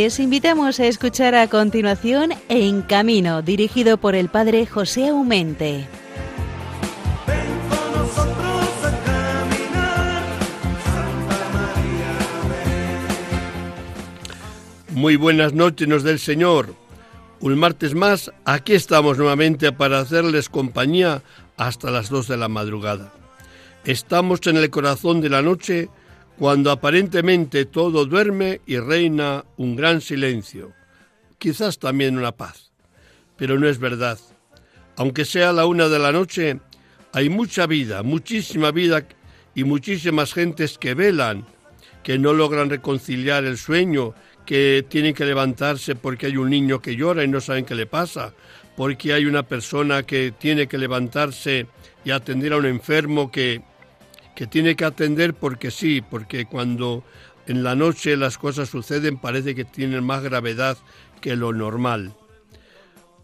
Les invitamos a escuchar a continuación En Camino, dirigido por el padre José Aumente. Muy buenas noches nos del Señor. Un martes más, aquí estamos nuevamente para hacerles compañía hasta las dos de la madrugada. Estamos en el corazón de la noche cuando aparentemente todo duerme y reina un gran silencio, quizás también una paz. Pero no es verdad. Aunque sea la una de la noche, hay mucha vida, muchísima vida y muchísimas gentes que velan, que no logran reconciliar el sueño, que tienen que levantarse porque hay un niño que llora y no saben qué le pasa, porque hay una persona que tiene que levantarse y atender a un enfermo que que tiene que atender porque sí, porque cuando en la noche las cosas suceden parece que tienen más gravedad que lo normal.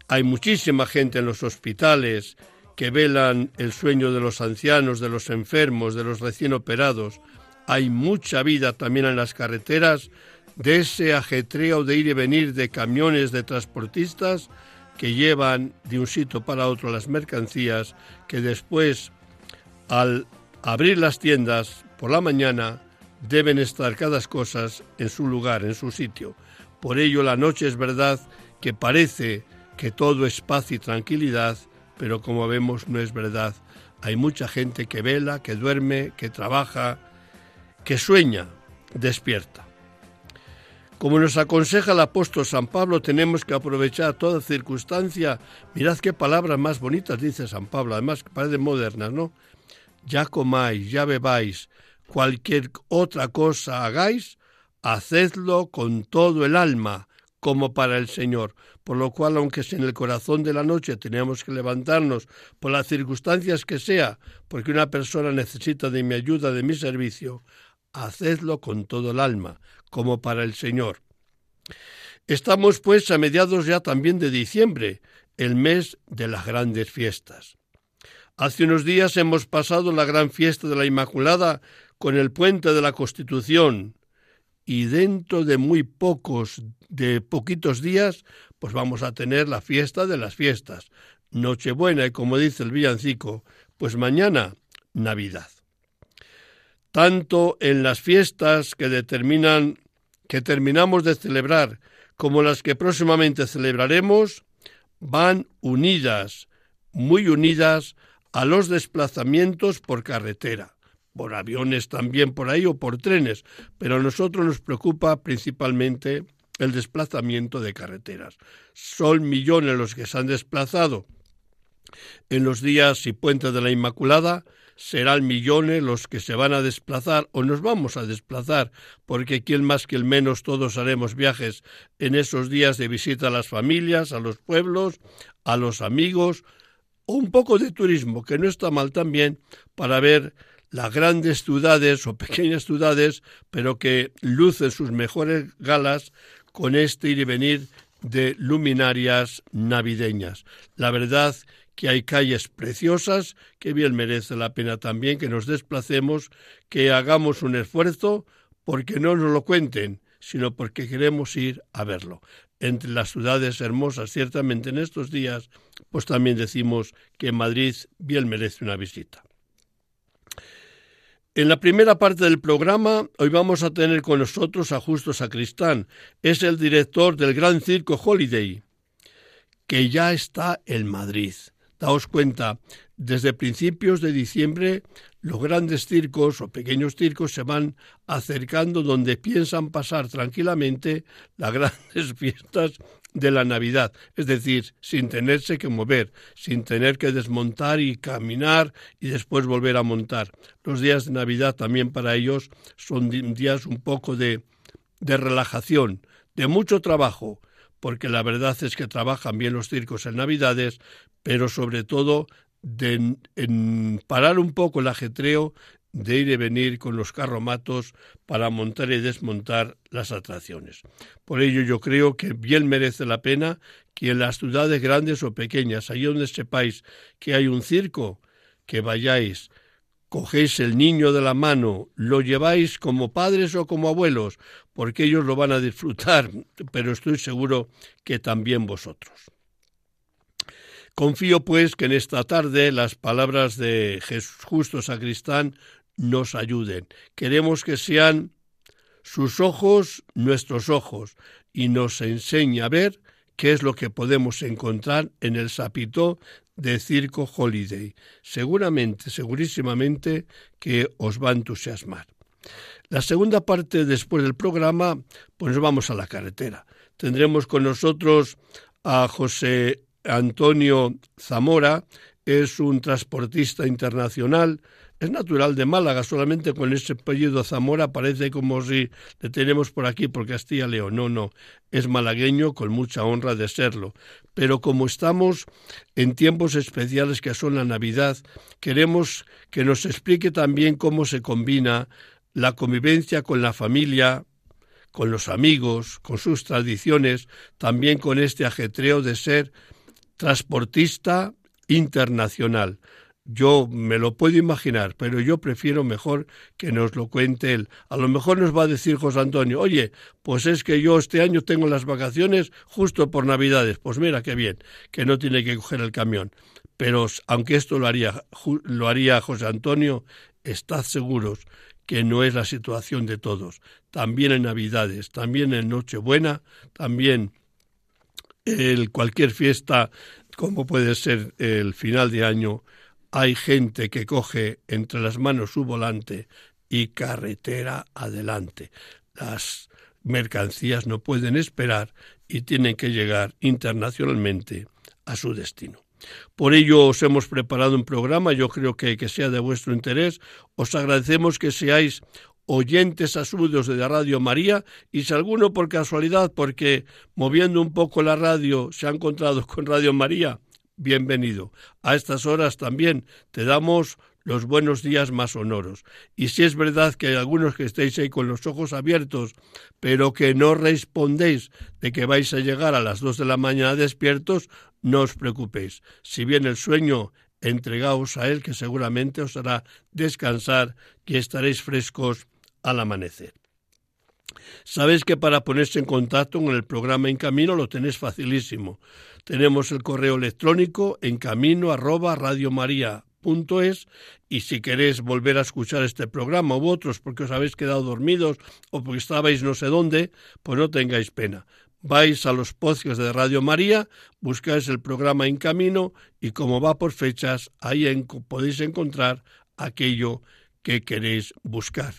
Hay muchísima gente en los hospitales que velan el sueño de los ancianos, de los enfermos, de los recién operados. Hay mucha vida también en las carreteras de ese ajetreo de ir y venir de camiones de transportistas que llevan de un sitio para otro las mercancías que después al abrir las tiendas por la mañana deben estar cada cosa en su lugar, en su sitio. Por ello la noche es verdad que parece que todo es paz y tranquilidad, pero como vemos no es verdad. Hay mucha gente que vela, que duerme, que trabaja, que sueña, despierta. Como nos aconseja el apóstol San Pablo, tenemos que aprovechar toda circunstancia. Mirad qué palabras más bonitas dice San Pablo, además parecen modernas, ¿no? Ya comáis, ya bebáis, cualquier otra cosa hagáis, hacedlo con todo el alma, como para el Señor. Por lo cual, aunque en el corazón de la noche tenemos que levantarnos por las circunstancias que sea, porque una persona necesita de mi ayuda, de mi servicio, hacedlo con todo el alma, como para el Señor. Estamos pues a mediados ya también de diciembre, el mes de las grandes fiestas. Hace unos días hemos pasado la gran fiesta de la Inmaculada con el puente de la Constitución y dentro de muy pocos, de poquitos días, pues vamos a tener la fiesta de las fiestas. Nochebuena y como dice el villancico, pues mañana Navidad. Tanto en las fiestas que determinan que terminamos de celebrar como las que próximamente celebraremos van unidas, muy unidas a los desplazamientos por carretera, por aviones también por ahí o por trenes, pero a nosotros nos preocupa principalmente el desplazamiento de carreteras. Son millones los que se han desplazado en los días y puentes de la Inmaculada, serán millones los que se van a desplazar o nos vamos a desplazar, porque quien más que el menos todos haremos viajes en esos días de visita a las familias, a los pueblos, a los amigos, un poco de turismo, que no está mal también, para ver las grandes ciudades o pequeñas ciudades, pero que lucen sus mejores galas con este ir y venir de luminarias navideñas. La verdad que hay calles preciosas, que bien merece la pena también que nos desplacemos, que hagamos un esfuerzo, porque no nos lo cuenten, sino porque queremos ir a verlo entre las ciudades hermosas, ciertamente en estos días, pues también decimos que Madrid bien merece una visita. En la primera parte del programa, hoy vamos a tener con nosotros a Justo Sacristán. Es el director del Gran Circo Holiday, que ya está en Madrid. Daos cuenta, desde principios de diciembre los grandes circos o pequeños circos se van acercando donde piensan pasar tranquilamente las grandes fiestas de la Navidad, es decir, sin tenerse que mover, sin tener que desmontar y caminar y después volver a montar. Los días de Navidad también para ellos son días un poco de, de relajación, de mucho trabajo, porque la verdad es que trabajan bien los circos en Navidades, pero sobre todo de en parar un poco el ajetreo de ir y venir con los carromatos para montar y desmontar las atracciones. Por ello yo creo que bien merece la pena que en las ciudades grandes o pequeñas, allí donde sepáis que hay un circo, que vayáis cogéis el niño de la mano, lo lleváis como padres o como abuelos, porque ellos lo van a disfrutar, pero estoy seguro que también vosotros. Confío pues que en esta tarde las palabras de Jesús Justo Sacristán nos ayuden. Queremos que sean sus ojos nuestros ojos y nos enseñe a ver qué es lo que podemos encontrar en el sapito de Circo Holiday. Seguramente, segurísimamente que os va a entusiasmar. La segunda parte después del programa, pues vamos a la carretera. Tendremos con nosotros a José Antonio Zamora, es un transportista internacional, es natural de Málaga, solamente con ese apellido Zamora parece como si le tenemos por aquí por Castilla León. No, no, es malagueño con mucha honra de serlo. Pero como estamos en tiempos especiales que son la Navidad, queremos que nos explique también cómo se combina la convivencia con la familia, con los amigos, con sus tradiciones, también con este ajetreo de ser transportista internacional. Yo me lo puedo imaginar, pero yo prefiero mejor que nos lo cuente él. A lo mejor nos va a decir José Antonio, oye, pues es que yo este año tengo las vacaciones justo por Navidades. Pues mira qué bien, que no tiene que coger el camión. Pero aunque esto lo haría, lo haría José Antonio, estad seguros que no es la situación de todos. También en Navidades, también en Nochebuena, también en cualquier fiesta, como puede ser el final de año, hay gente que coge entre las manos su volante y carretera adelante. Las mercancías no pueden esperar y tienen que llegar internacionalmente a su destino. Por ello os hemos preparado un programa, yo creo que, que sea de vuestro interés. Os agradecemos que seáis oyentes asudos de Radio María y si alguno por casualidad, porque moviendo un poco la radio se ha encontrado con Radio María, bienvenido. A estas horas también te damos los buenos días más sonoros. Y si es verdad que hay algunos que estéis ahí con los ojos abiertos, pero que no respondéis de que vais a llegar a las dos de la mañana despiertos, no os preocupéis. Si viene el sueño, entregaos a él, que seguramente os hará descansar y estaréis frescos al amanecer. Sabéis que para ponerse en contacto con el programa En Camino lo tenéis facilísimo. Tenemos el correo electrónico en camino arroba radiomaria.es y si queréis volver a escuchar este programa u otros porque os habéis quedado dormidos o porque estabais no sé dónde, pues no tengáis pena. Vais a los podcasts de Radio María, buscáis el programa En Camino y como va por fechas, ahí podéis encontrar aquello que queréis buscar.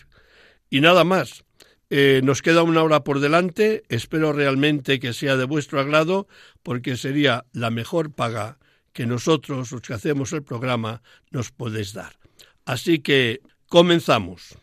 Y nada más. Eh, nos queda una hora por delante, espero realmente que sea de vuestro agrado, porque sería la mejor paga que nosotros, los que hacemos el programa, nos podéis dar. Así que comenzamos.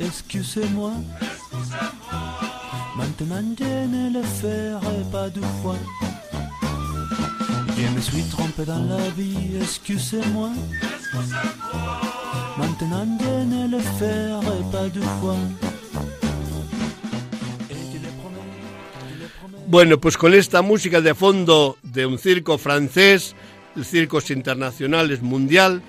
Excusez-moi. Maintenant je ne le ferai pas deux fois. Je me suis trompé dans la vie, excusez-moi. Maintenant je ne le ferai pas deux fois. Bueno, pues con esta música de fondo de un circo francés, el Circos Internacionales Mundial,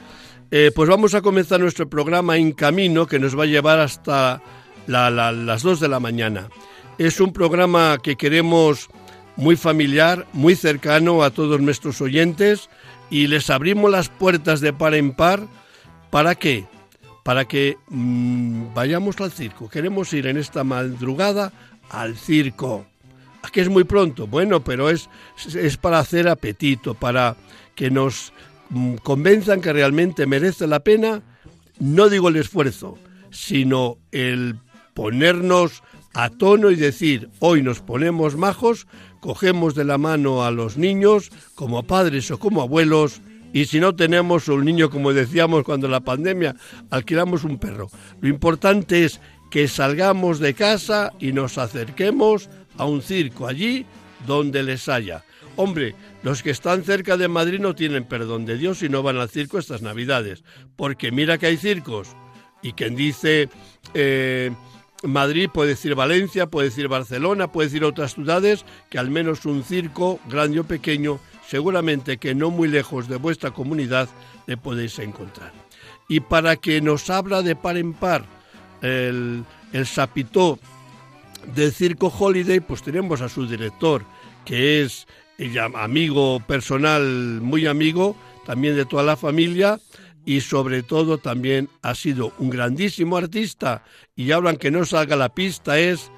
Eh, pues vamos a comenzar nuestro programa en camino que nos va a llevar hasta las 2 de la mañana. Es un programa que queremos muy familiar, muy cercano a todos nuestros oyentes y les abrimos las puertas de par en par. ¿Para qué? Para que mm, vayamos al circo. Queremos ir en esta madrugada al circo. Aquí es muy pronto, bueno, pero es, es para hacer apetito, para que nos convenzan que realmente merece la pena, no digo el esfuerzo, sino el ponernos a tono y decir, hoy nos ponemos majos, cogemos de la mano a los niños, como padres o como abuelos, y si no tenemos un niño, como decíamos cuando la pandemia, alquilamos un perro. Lo importante es que salgamos de casa y nos acerquemos a un circo allí donde les haya. Hombre, los que están cerca de Madrid no tienen perdón de Dios y no van al circo estas Navidades, porque mira que hay circos. Y quien dice eh, Madrid puede decir Valencia, puede decir Barcelona, puede decir otras ciudades, que al menos un circo, grande o pequeño, seguramente que no muy lejos de vuestra comunidad le podéis encontrar. Y para que nos habla de par en par el, el sapitó del Circo Holiday, pues tenemos a su director, que es amigo personal, muy amigo, también de toda la familia, y sobre todo también ha sido un grandísimo artista. Y ahora, aunque no salga la pista, es,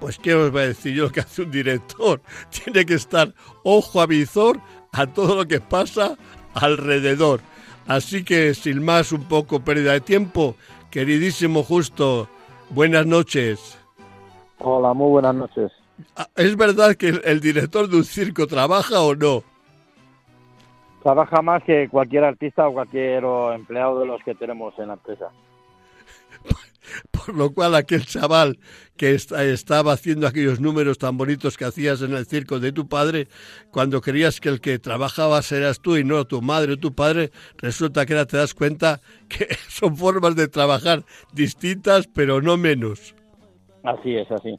pues, ¿qué os voy a decir yo que hace un director? Tiene que estar ojo a visor a todo lo que pasa alrededor. Así que, sin más, un poco pérdida de tiempo, queridísimo Justo, buenas noches. Hola, muy buenas noches. Ah, ¿Es verdad que el, director de un circo trabaja o no? Trabaja más que cualquier artista o cualquier empleado de los que tenemos en la empresa. Por lo cual aquel chaval que estaba haciendo aquellos números tan bonitos que hacías en el circo de tu padre, cuando creías que el que trabajaba eras tú y no tu madre o tu padre, resulta que ahora te das cuenta que son formas de trabajar distintas, pero no menos. Así es, así.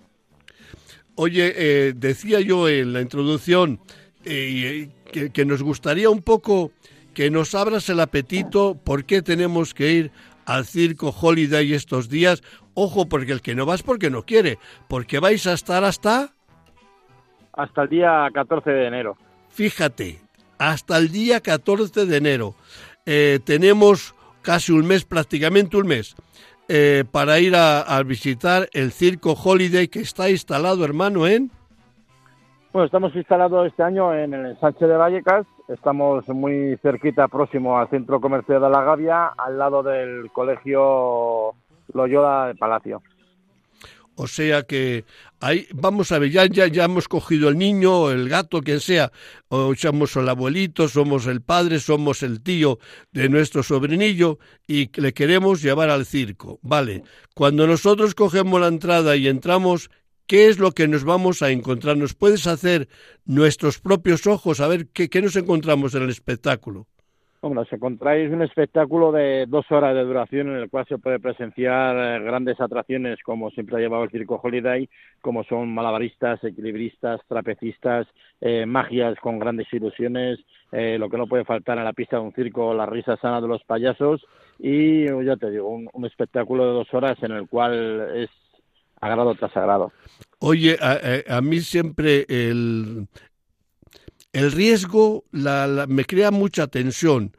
Oye, eh, decía yo en la introducción eh, que, nos gustaría un poco que nos abras el apetito por qué tenemos que ir al circo Holiday estos días. Ojo, porque el que no va es porque no quiere, porque vais a estar hasta... Hasta el día 14 de enero. Fíjate, hasta el día 14 de enero. Eh, tenemos casi un mes, prácticamente un mes. Eh, para ir a, visitar el Circo Holiday que está instalado, hermano, en... Bueno, estamos instalados este año en el ensanche de Vallecas, estamos muy cerquita, próximo al Centro Comercial de la Gavia, al lado del Colegio Loyola de Palacio. O sea que ahí vamos a ver, ya, ya, hemos cogido el niño, el gato, quien sea, o somos el abuelito, somos el padre, somos el tío de nuestro sobrinillo y le queremos llevar al circo. Vale, cuando nosotros cogemos la entrada y entramos, ¿qué es lo que nos vamos a encontrar? ¿Nos puedes hacer nuestros propios ojos a ver qué, qué nos encontramos en el espectáculo? Bueno, se encontráis un espectáculo de dos horas de duración en el cual se puede presenciar eh, grandes atracciones como siempre ha llevado el Circo Holiday, como son malabaristas, equilibristas, trapecistas, eh, magias con grandes ilusiones, eh, lo que no puede faltar en la pista de un circo, la risa sana de los payasos y ya te digo, un, espectáculo de dos horas en el cual es agrado tras agrado. Oye, a mí siempre el, el riesgo me crea mucha tensión,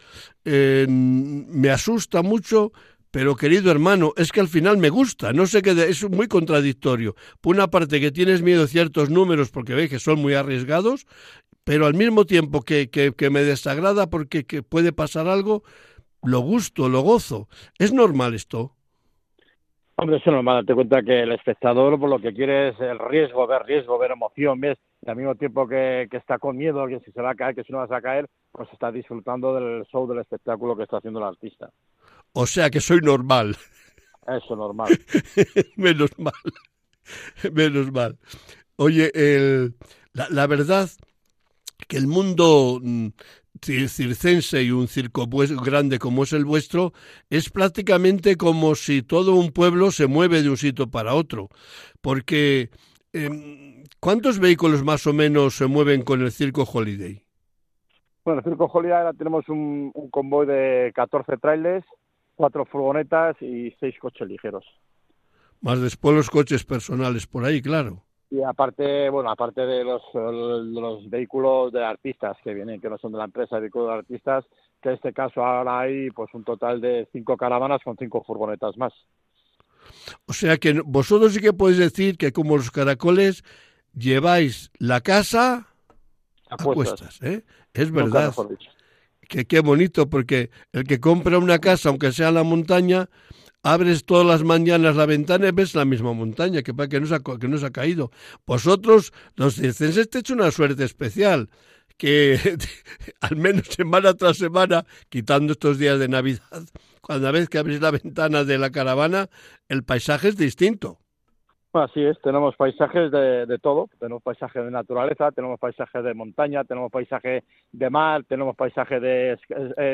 eh, me asusta mucho, pero querido hermano, es que al final me gusta, no sé qué, es muy contradictorio. Por una parte que tienes miedo a ciertos números porque ves que son muy arriesgados, pero al mismo tiempo que, que, me desagrada porque puede pasar algo, lo gusto, lo gozo. ¿Es normal esto? Hombre, es normal, date cuenta que el espectador por lo que quiere es el riesgo, ver riesgo, ver emoción, ves y al mismo tiempo que, está con miedo, que si se va a caer, que si no vas a caer, pues está disfrutando del show, del espectáculo que está haciendo el artista. O sea que soy normal. Eso, normal. Menos mal. Menos mal. Oye, el, la, la, verdad que el mundo mm, circense y un circo pues, grande como es el vuestro es prácticamente como si todo un pueblo se mueve de un sitio para otro. Porque... Em, ¿Cuántos vehículos más o menos se mueven con el Circo Holiday? Bueno, el Circo Holiday ahora tenemos un, convoy de 14 trailers, cuatro furgonetas y seis coches ligeros. Más después los coches personales por ahí, claro. Y aparte, bueno, aparte de los, los vehículos de artistas que vienen, que no son de la empresa, vehículos de artistas, que en este caso ahora hay pues un total de cinco caravanas con cinco furgonetas más. O sea que vosotros sí que podéis decir que como los caracoles lleváis la casa a cuestas, ¿eh? Es verdad. Que qué bonito, porque el que compra una casa, aunque sea en la montaña, abres todas las mañanas la ventana y ves la misma montaña, que, que, no, se ha, que no se ha caído. Vosotros, los circenses, te hecho una suerte especial, que al menos semana tras semana, quitando estos días de Navidad, cada vez que abrís la ventana de la caravana, el paisaje es distinto. Así es, tenemos paisajes de, todo, tenemos paisajes de naturaleza, tenemos paisajes de montaña, tenemos paisaje de mar, tenemos paisaje de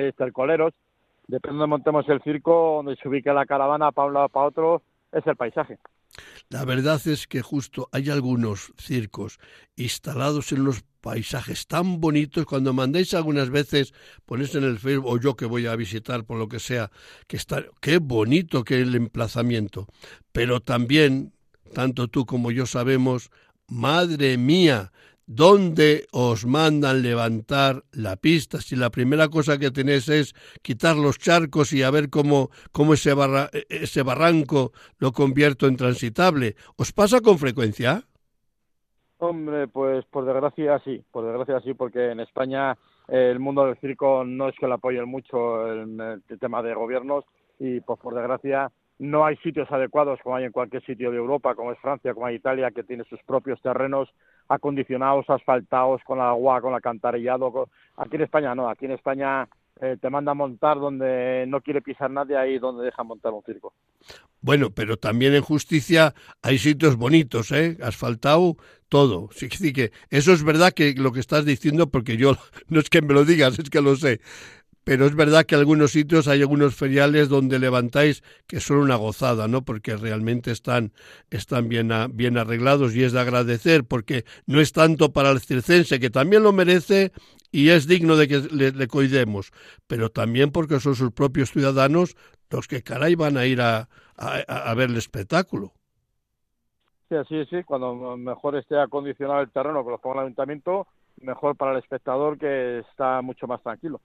estercoleros, depende de donde montemos el circo, donde se ubique la caravana para un lado para otro, es el paisaje. La verdad es que justo hay algunos circos instalados en los paisajes tan bonitos. Cuando mandéis algunas veces, ponéis en el Facebook, o yo que voy a visitar por lo que sea, que está, qué bonito que el emplazamiento. Pero también, tanto tú como yo sabemos, madre mía, ¿Dónde os mandan levantar la pista? Si la primera cosa que tenéis es quitar los charcos y a ver cómo, cómo ese, barra, ese barranco lo convierto en transitable. ¿Os pasa con frecuencia? Hombre, pues por desgracia sí, por desgracia sí, porque en España eh, el mundo del circo no es que lo apoyen mucho en el tema de gobiernos y pues por desgracia no hay sitios adecuados como hay en cualquier sitio de Europa, como es Francia, como es Italia, que tiene sus propios terrenos acondicionados, asfaltados, con agua, con alcantarillado. Aquí en España no, aquí en España eh, te manda a montar donde no quiere pisar nadie, ahí donde deja montar un circo. Bueno, pero también en justicia hay sitios bonitos, ¿eh? Asfaltado, todo. Sí que eso es verdad que lo que estás diciendo, porque yo no es que me lo digas, es que lo sé pero es verdad que algunos sitios hay algunos feriales donde levantáis que son una gozada, ¿no? Porque realmente están, están bien, bien arreglados y es de agradecer, porque no es tanto para el circense, que también lo merece y es digno de que le, le cuidemos, pero también porque son sus propios ciudadanos los que caray van a ir a, a, a ver el espectáculo. Sí, así sí, cuando mejor esté acondicionado el terreno que lo ponga el ayuntamiento, mejor para el espectador que está mucho más tranquilo.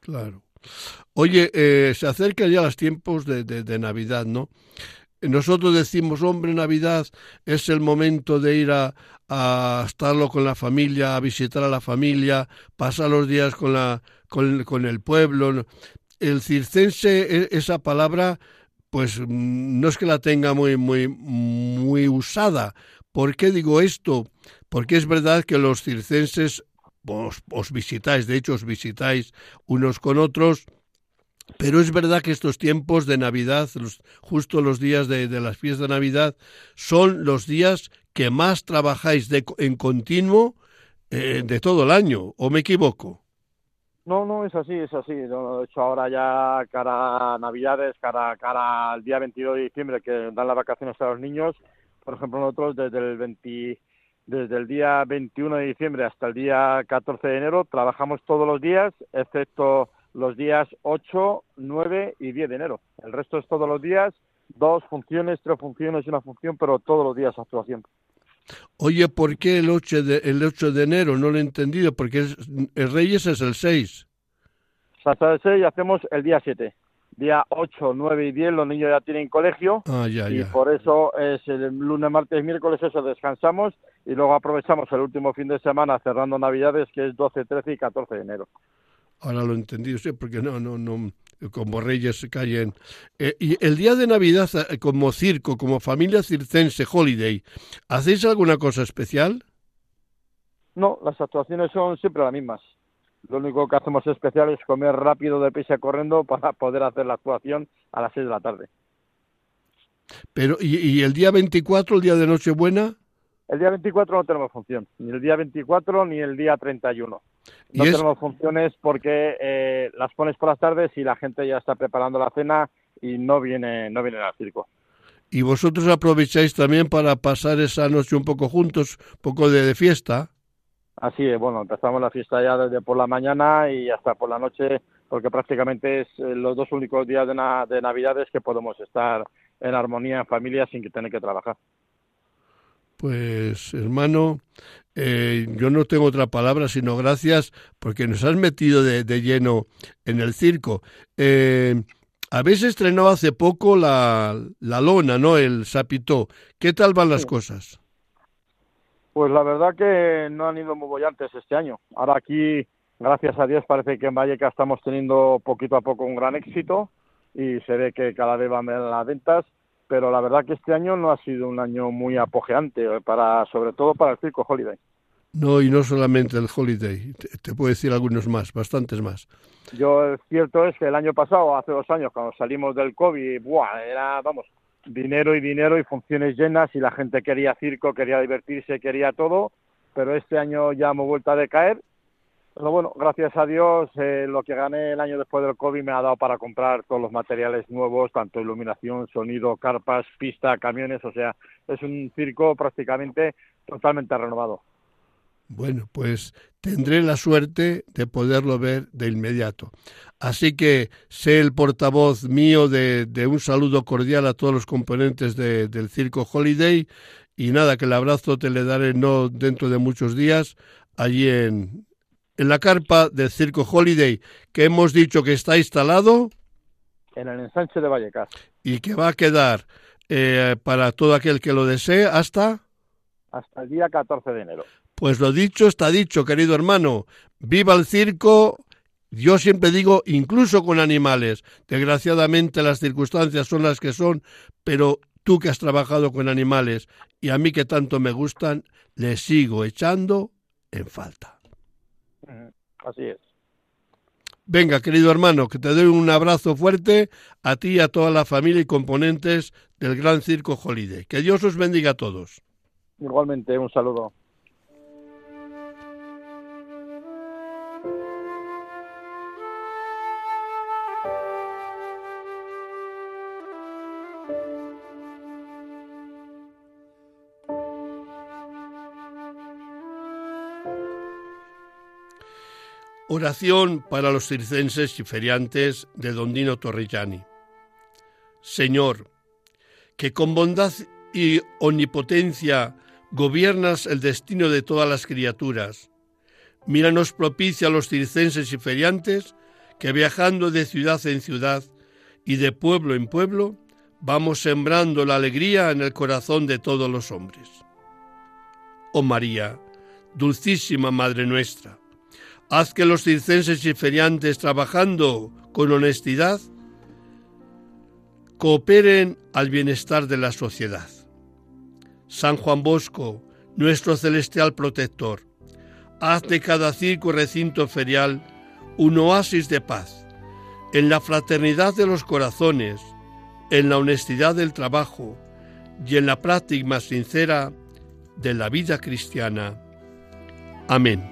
Claro. Oye, eh, se acercan ya los tiempos de, de, de, Navidad, ¿no? Nosotros decimos, hombre, Navidad es el momento de ir a, a estarlo con la familia, a visitar a la familia, pasar los días con, la, con, con el pueblo. El circense, e, esa palabra, pues no es que la tenga muy, muy, muy usada. ¿Por qué digo esto? Porque es verdad que los circenses os, os, visitáis, de hecho os visitáis unos con otros, pero es verdad que estos tiempos de Navidad, los, justo los días de, de, las fiestas de Navidad, son los días que más trabajáis de, en continuo eh, de todo el año, ¿o me equivoco? No, no, es así, es así. De hecho, ahora ya cara a Navidades, cara, cara al día 22 de diciembre, que dan las vacaciones a los niños, por ejemplo, nosotros desde el 20 desde el día 21 de diciembre hasta el día 14 de enero trabajamos todos los días, excepto los días 8, 9 y 10 de enero. El resto es todos los días, dos funciones, tres funciones y una función, pero todos los días actuación. Oye, ¿por qué el 8 de, el 8 de enero? No lo he entendido, porque es, el Reyes es el 6. Hasta el 6 hacemos el día 7 día 8, 9 y 10 los niños ya tienen colegio ah, ya, y ya. por eso es el lunes, martes, miércoles, eso descansamos y luego aprovechamos el último fin de semana cerrando Navidades que es 12, 13 y 14 de enero. Ahora lo he entendido, sí, porque no, no, no, como reyes se caen. Eh, y el día de Navidad, eh, como circo, como familia circense, holiday, ¿hacéis alguna cosa especial? No, las actuaciones son siempre las mismas. Lo único que hacemos especial es comer rápido de prisa corriendo para poder hacer la actuación a las 6 de la tarde. Pero, ¿y, ¿y, el día 24, el día de Nochebuena? El día 24 no tenemos función, ni el día 24 ni el día 31. No es... tenemos funciones porque eh, las pones por las tardes y la gente ya está preparando la cena y no viene, no viene al circo. ¿Y vosotros aprovecháis también para pasar esa noche un poco juntos, un poco de, de fiesta? Así es, bueno, empezamos la fiesta ya desde por la mañana y hasta por la noche, porque prácticamente es eh, los dos únicos días de, na de Navidades que podemos estar en armonía en familia sin que tener que trabajar. Pues hermano, eh, yo no tengo otra palabra sino gracias porque nos has metido de, de lleno en el circo. Eh, habéis estrenado hace poco la, la lona, ¿no? El sapito. ¿Qué tal van las sí. cosas? Pues la verdad que no han ido muy bollantes este año. Ahora aquí, gracias a Dios, parece que en Valleca estamos teniendo poquito a poco un gran éxito y se ve que cada vez van las ventas, pero la verdad que este año no ha sido un año muy apogeante, para, sobre todo para el Circo Holiday. No, y no solamente el Holiday, te, te puedo decir algunos más, bastantes más. Yo, cierto es que el año pasado, hace dos años, cuando salimos del COVID, buah, era, vamos, dinero y dinero y funciones llenas y la gente quería circo, quería divertirse, quería todo, pero este año ya hemos vuelto a decaer. Pero bueno, gracias a Dios, eh, lo que gané el año después del COVID me ha dado para comprar todos los materiales nuevos, tanto iluminación, sonido, carpas, pista, camiones, o sea, es un circo prácticamente totalmente renovado. Bueno, pues tendré la suerte de poderlo ver de inmediato. Así que sé el portavoz mío de, de un saludo cordial a todos los componentes de, del Circo Holiday y nada, que el abrazo te le daré no dentro de muchos días allí en, en la carpa del Circo Holiday, que hemos dicho que está instalado. En el ensanche de Vallecas. Y que va a quedar eh, para todo aquel que lo desee hasta... Hasta el día 14 de enero. Pues lo dicho está dicho, querido hermano. Viva el circo. Yo siempre digo, incluso con animales. Desgraciadamente las circunstancias son las que son, pero tú que has trabajado con animales y a mí que tanto me gustan, les sigo echando en falta. Así es. Venga, querido hermano, que te doy un abrazo fuerte a ti y a toda la familia y componentes del Gran Circo Holiday. Que Dios os bendiga a todos. Igualmente, un saludo. Oración para los circenses y feriantes de Don Dino Torrellani. Señor, que con bondad y omnipotencia gobiernas el destino de todas las criaturas, míranos propicia a los circenses y feriantes que viajando de ciudad en ciudad y de pueblo en pueblo, vamos sembrando la alegría en el corazón de todos los hombres. Oh María, dulcísima Madre nuestra, Haz que los circenses y feriantes, trabajando con honestidad, cooperen al bienestar de la sociedad. San Juan Bosco, nuestro celestial protector, haz de cada circo recinto ferial un oasis de paz, en la fraternidad de los corazones, en la honestidad del trabajo y en la práctica más sincera de la vida cristiana. Amén.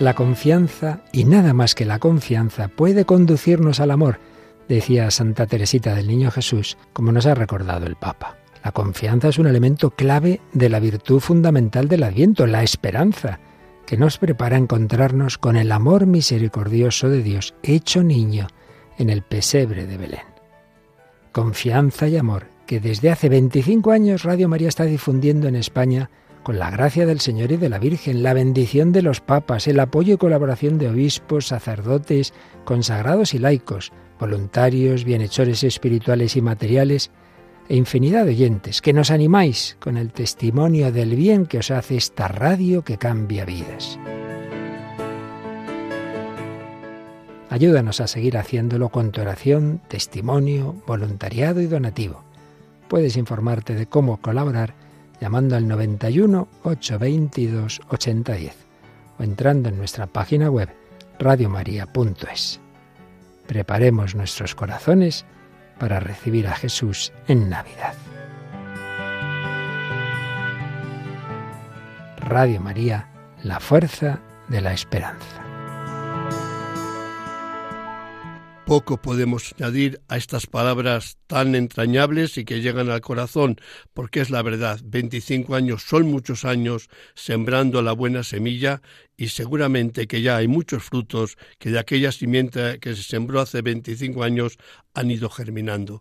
La confianza, y nada más que la confianza, puede conducirnos al amor, decía Santa Teresita del Niño Jesús, como nos ha recordado el Papa. La confianza es un elemento clave de la virtud fundamental del Adviento, la esperanza, que nos prepara a encontrarnos con el amor misericordioso de Dios, hecho niño en el pesebre de Belén. Confianza y amor que desde hace 25 años Radio María está difundiendo en España con la gracia del Señor y de la Virgen, la bendición de los papas, el apoyo y colaboración de obispos, sacerdotes, consagrados y laicos, voluntarios, bienhechores espirituales y materiales, e infinidad de oyentes, que nos animáis con el testimonio del bien que os hace esta radio que cambia vidas. Ayúdanos a seguir haciéndolo con tu oración, testimonio, voluntariado y donativo. Puedes informarte de cómo colaborar llamando al 91 822 8010 o entrando en nuestra página web radiomaria.es. Preparemos nuestros corazones para recibir a Jesús en Navidad. Radio María, la fuerza de la esperanza. Poco podemos añadir a estas palabras tan entrañables y que llegan al corazón, porque es la verdad. 25 años son muchos años sembrando la buena semilla y seguramente que ya hay muchos frutos que de aquella simiente que se sembró hace 25 años han ido germinando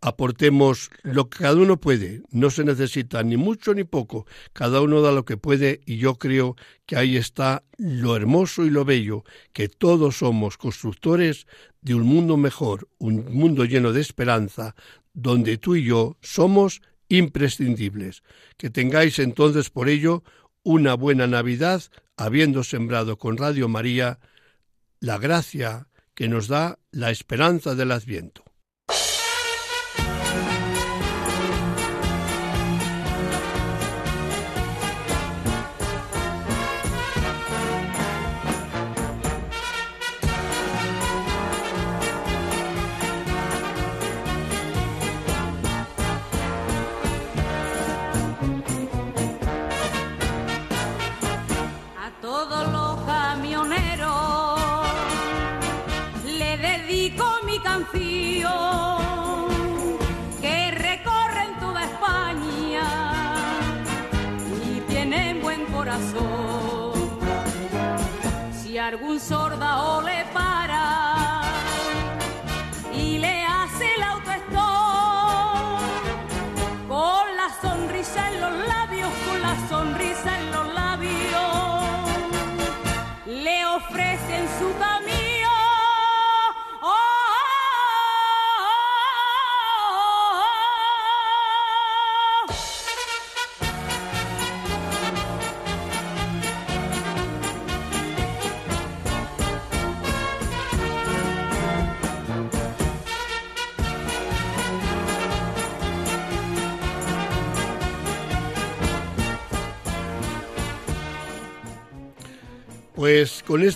aportemos lo que cada uno puede. No se necesita ni mucho ni poco. Cada uno da lo que puede y yo creo que ahí está lo hermoso y lo bello, que todos somos constructores de un mundo mejor, un mundo lleno de esperanza, donde tú y yo somos imprescindibles. Que tengáis entonces por ello una buena Navidad, habiendo sembrado con Radio María la gracia que nos da la esperanza del Adviento.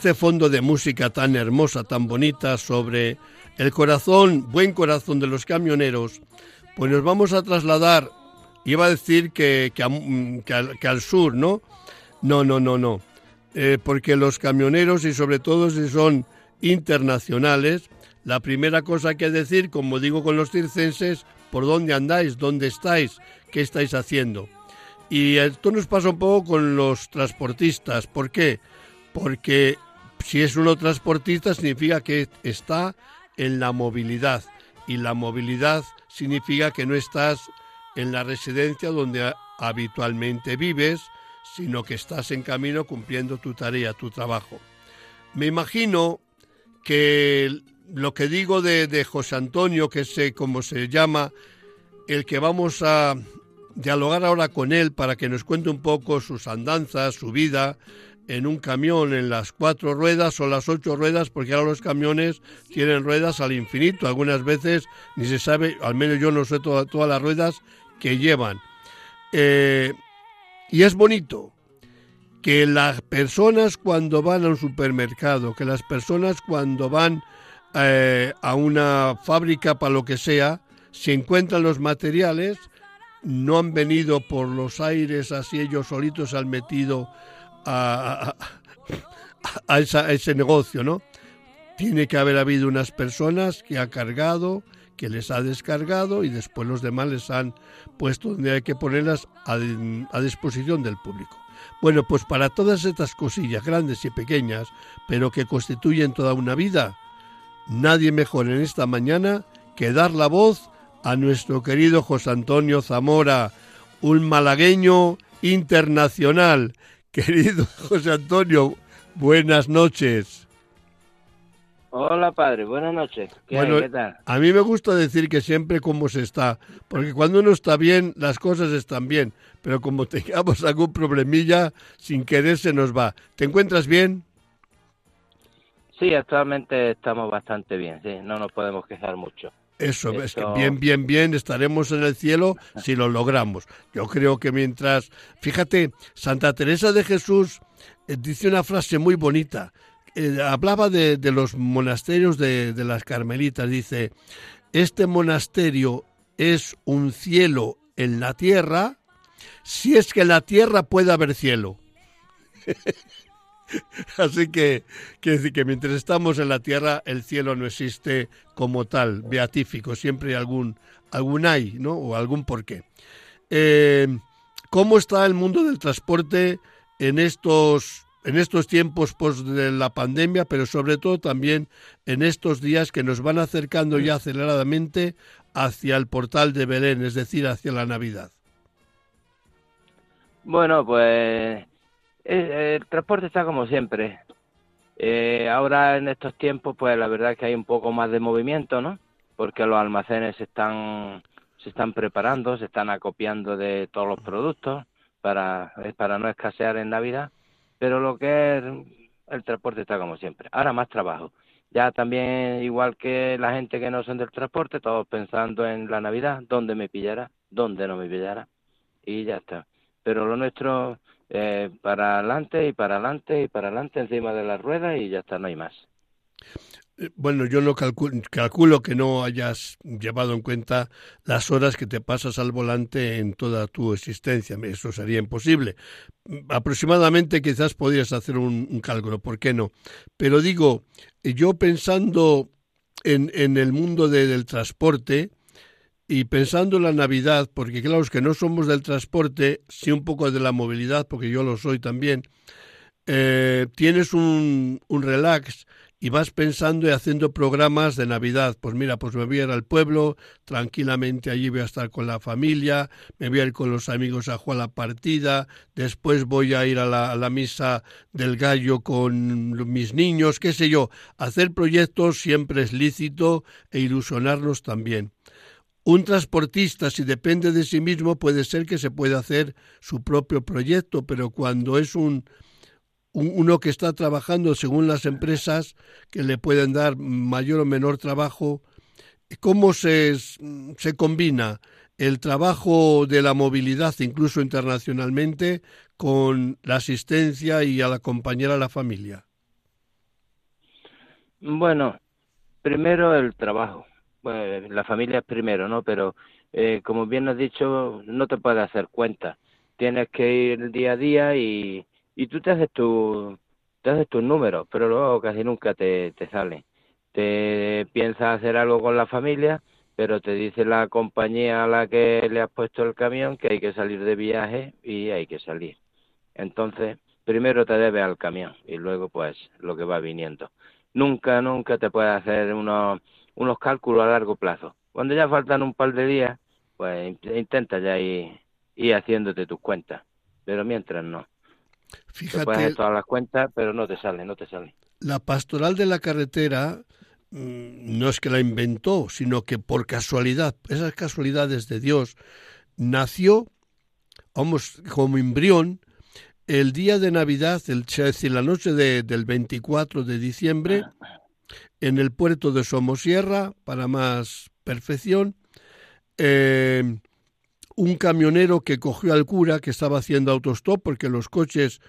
Este fondo de música tan hermosa, tan bonita sobre el corazón, buen corazón de los camioneros, pues nos vamos a trasladar, iba a decir que, que, al, sur, ¿no? No, no, no, no. Eh, porque los camioneros y sobre todo si son internacionales, la primera cosa que decir, como digo con los circenses, por dónde andáis, dónde estáis, qué estáis haciendo. Y esto nos pasa un poco con los transportistas. ¿Por qué? porque si es uno transportista significa que está en la movilidad y la movilidad significa que no estás en la residencia donde habitualmente vives, sino que estás en camino cumpliendo tu tarea, tu trabajo. Me imagino que lo que digo de, José Antonio, que es como se llama, el que vamos a dialogar ahora con él para que nos cuente un poco sus andanzas, su vida, en un camión en las cuatro ruedas o las ocho ruedas, porque ahora los camiones tienen ruedas al infinito. Algunas veces ni se sabe, al menos yo no sé todas las ruedas que llevan. Eh, y es bonito que las personas cuando van a un supermercado, que las personas cuando van eh, a una fábrica para lo que sea, si encuentran los materiales, no han venido por los aires así ellos solitos han metido a, ese negocio, ¿no? Tiene que haber habido unas personas que ha cargado, que les ha descargado y después los demás les han puesto donde hay que ponerlas a, disposición del público. Bueno, pues para todas estas cosillas grandes y pequeñas, pero que constituyen toda una vida, nadie mejor en esta mañana que dar la voz a nuestro querido José Antonio Zamora, un malagueño internacional Querido José Antonio, buenas noches. Hola padre, buenas noches. ¿Qué, ¿Qué tal? A mí me gusta decir que siempre como se está, porque cuando uno está bien, las cosas están bien, pero como tengamos algún problemilla, sin querer se nos va. ¿Te encuentras bien? Sí, actualmente estamos bastante bien, sí, no nos podemos quejar mucho. Eso, es que bien, bien, bien estaremos en el cielo si lo logramos. Yo creo que mientras, fíjate, Santa Teresa de Jesús eh, dice una frase muy bonita. Eh, hablaba de, los monasterios de, de las carmelitas. Dice, este monasterio es un cielo en la tierra, si es que en la tierra puede haber cielo. Así que, quiere decir que mientras estamos en la tierra, el cielo no existe como tal, beatífico, siempre hay algún, algún hay, ¿no? O algún porqué. Eh, ¿Cómo está el mundo del transporte en estos, en estos tiempos post de la pandemia, pero sobre todo también en estos días que nos van acercando ya aceleradamente hacia el portal de Belén, es decir, hacia la Navidad? Bueno, pues el, transporte está como siempre. Eh, ahora en estos tiempos, pues la verdad es que hay un poco más de movimiento, ¿no? Porque los almacenes se están, se están preparando, se están acopiando de todos los productos para, para no escasear en Navidad. Pero lo que es el transporte está como siempre. Ahora más trabajo. Ya también, igual que la gente que no son del transporte, todos pensando en la Navidad, dónde me pillará, dónde no me pillará, y ya está. Pero lo nuestro, eh, para adelante y para adelante y para adelante encima de la rueda y ya está, no hay más. Eh, Bueno, yo no calculo, calculo que no hayas llevado en cuenta las horas que te pasas al volante en toda tu existencia. Eso sería imposible. Aproximadamente quizás podrías hacer un, cálculo, ¿por qué no? Pero digo, yo pensando en, en el mundo de- del transporte y pensando en la Navidad, porque claro, es que no somos del transporte, sí un poco de la movilidad, porque yo lo soy también, eh, tienes un, un relax y vas pensando y haciendo programas de Navidad. Pues mira, pues me voy a ir al pueblo, tranquilamente allí voy a estar con la familia, me voy a ir con los amigos a jugar la partida, después voy a ir a la, a la misa del gallo con mis niños, qué sé yo. Hacer proyectos siempre es lícito e ilusionarnos también. Un transportista, si depende de sí mismo, puede ser que se pueda hacer su propio proyecto, pero cuando es un, un- uno que está trabajando según las empresas que le pueden dar mayor o menor trabajo, ¿cómo se, se combina el trabajo de la movilidad, incluso internacionalmente, con la asistencia y al acompañar a la familia? Bueno, primero el trabajo. Bueno, la familia es primero, ¿no? Pero eh, como bien has dicho, no te puedes hacer cuenta. Tienes que ir día a día y, y tú te haces tu, te haces tus números, pero luego casi nunca te, te sale. Te piensas hacer algo con la familia, pero te dice la compañía a la que le has puesto el camión que hay que salir de viaje y hay que salir. Entonces, primero te debes al camión y luego pues lo que va viniendo. Nunca, nunca te puedes hacer unos, unos cálculos a largo plazo. Cuando ya faltan un par de días, pues in- intenta ya ir, ir haciéndote tus cuentas. Pero mientras no. Te puedes Fíjate, hacer todas las cuentas, pero no te sale, no te sale. la pastoral de la carretera mm, no es que la inventó, sino que por casualidad, esas casualidades de Dios, nació, vamos, como embrión, el día de Navidad, el, es decir, la noche de- del 24 de diciembre, en el puerto de Somosierra, para más perfección, eh, un camionero que cogió al cura que estaba haciendo autostop porque los coches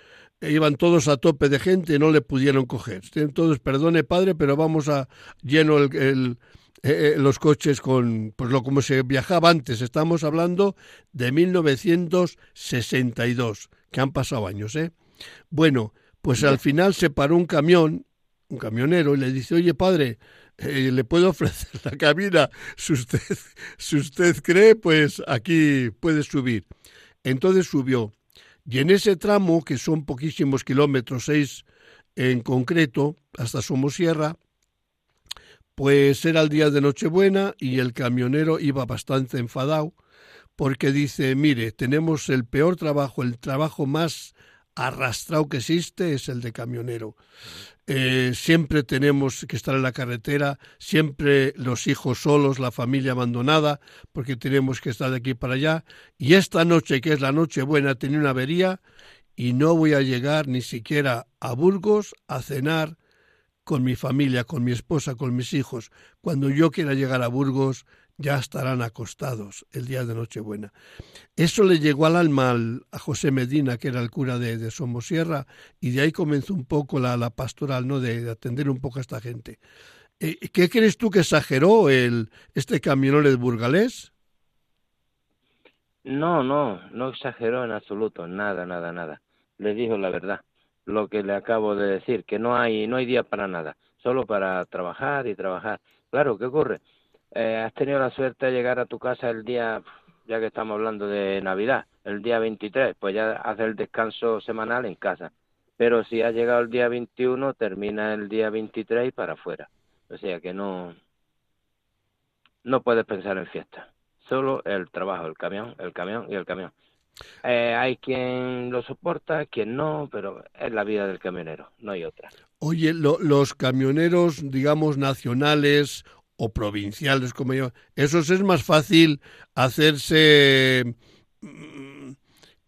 iban todos a tope de gente y no le pudieron coger. Entonces, perdone padre, pero vamos a lleno el, el- eh, eh, los coches con pues lo como se viajaba antes. Estamos hablando de 1962, que han pasado años, ¿eh? Bueno, pues al final se paró un camión, un camionero, y le dice, oye padre, eh, le puedo ofrecer la cabina, si usted, si usted cree, pues aquí puede subir. Entonces subió. Y en ese tramo, que son poquísimos kilómetros, seis en concreto, hasta Somosierra, pues era el día de Nochebuena y el camionero iba bastante enfadado porque dice, mire, tenemos el peor trabajo, el trabajo más arrastrado que existe es el de camionero. Eh, siempre tenemos que estar en la carretera, siempre los hijos solos, la familia abandonada, porque tenemos que estar de aquí para allá. Y esta noche, que es la noche buena, tenía una avería y no voy a llegar ni siquiera a Burgos a cenar con mi familia, con mi esposa, con mis hijos. Cuando yo quiera llegar a Burgos, ya estarán acostados el día de Nochebuena. Eso le llegó al alma al- a José Medina, que era el cura de, Somosierra, y de ahí comenzó un poco la, la pastoral, ¿no? De, de atender un poco a esta gente. Eh, ¿Qué crees tú que exageró el, este camionero de burgalés? No, no, no exageró en absoluto, nada, nada, nada. Le dijo la verdad, lo que le acabo de decir, que no hay, no hay día para nada, solo para trabajar y trabajar. Claro, ¿qué ocurre? Eh, has tenido la suerte de llegar a tu casa el día, ya que estamos hablando de Navidad, el día 23, pues ya haces el descanso semanal en casa. Pero si has llegado el día 21, termina el día 23 y para afuera. O sea que no, no puedes pensar en fiesta solo el trabajo, el camión, el camión y el camión. Eh, hay quien lo soporta, quien no, pero es la vida del camionero, no hay otra. Oye, lo- los camioneros, digamos, nacionales o provinciales, como yo, esos es más fácil hacerse, mm,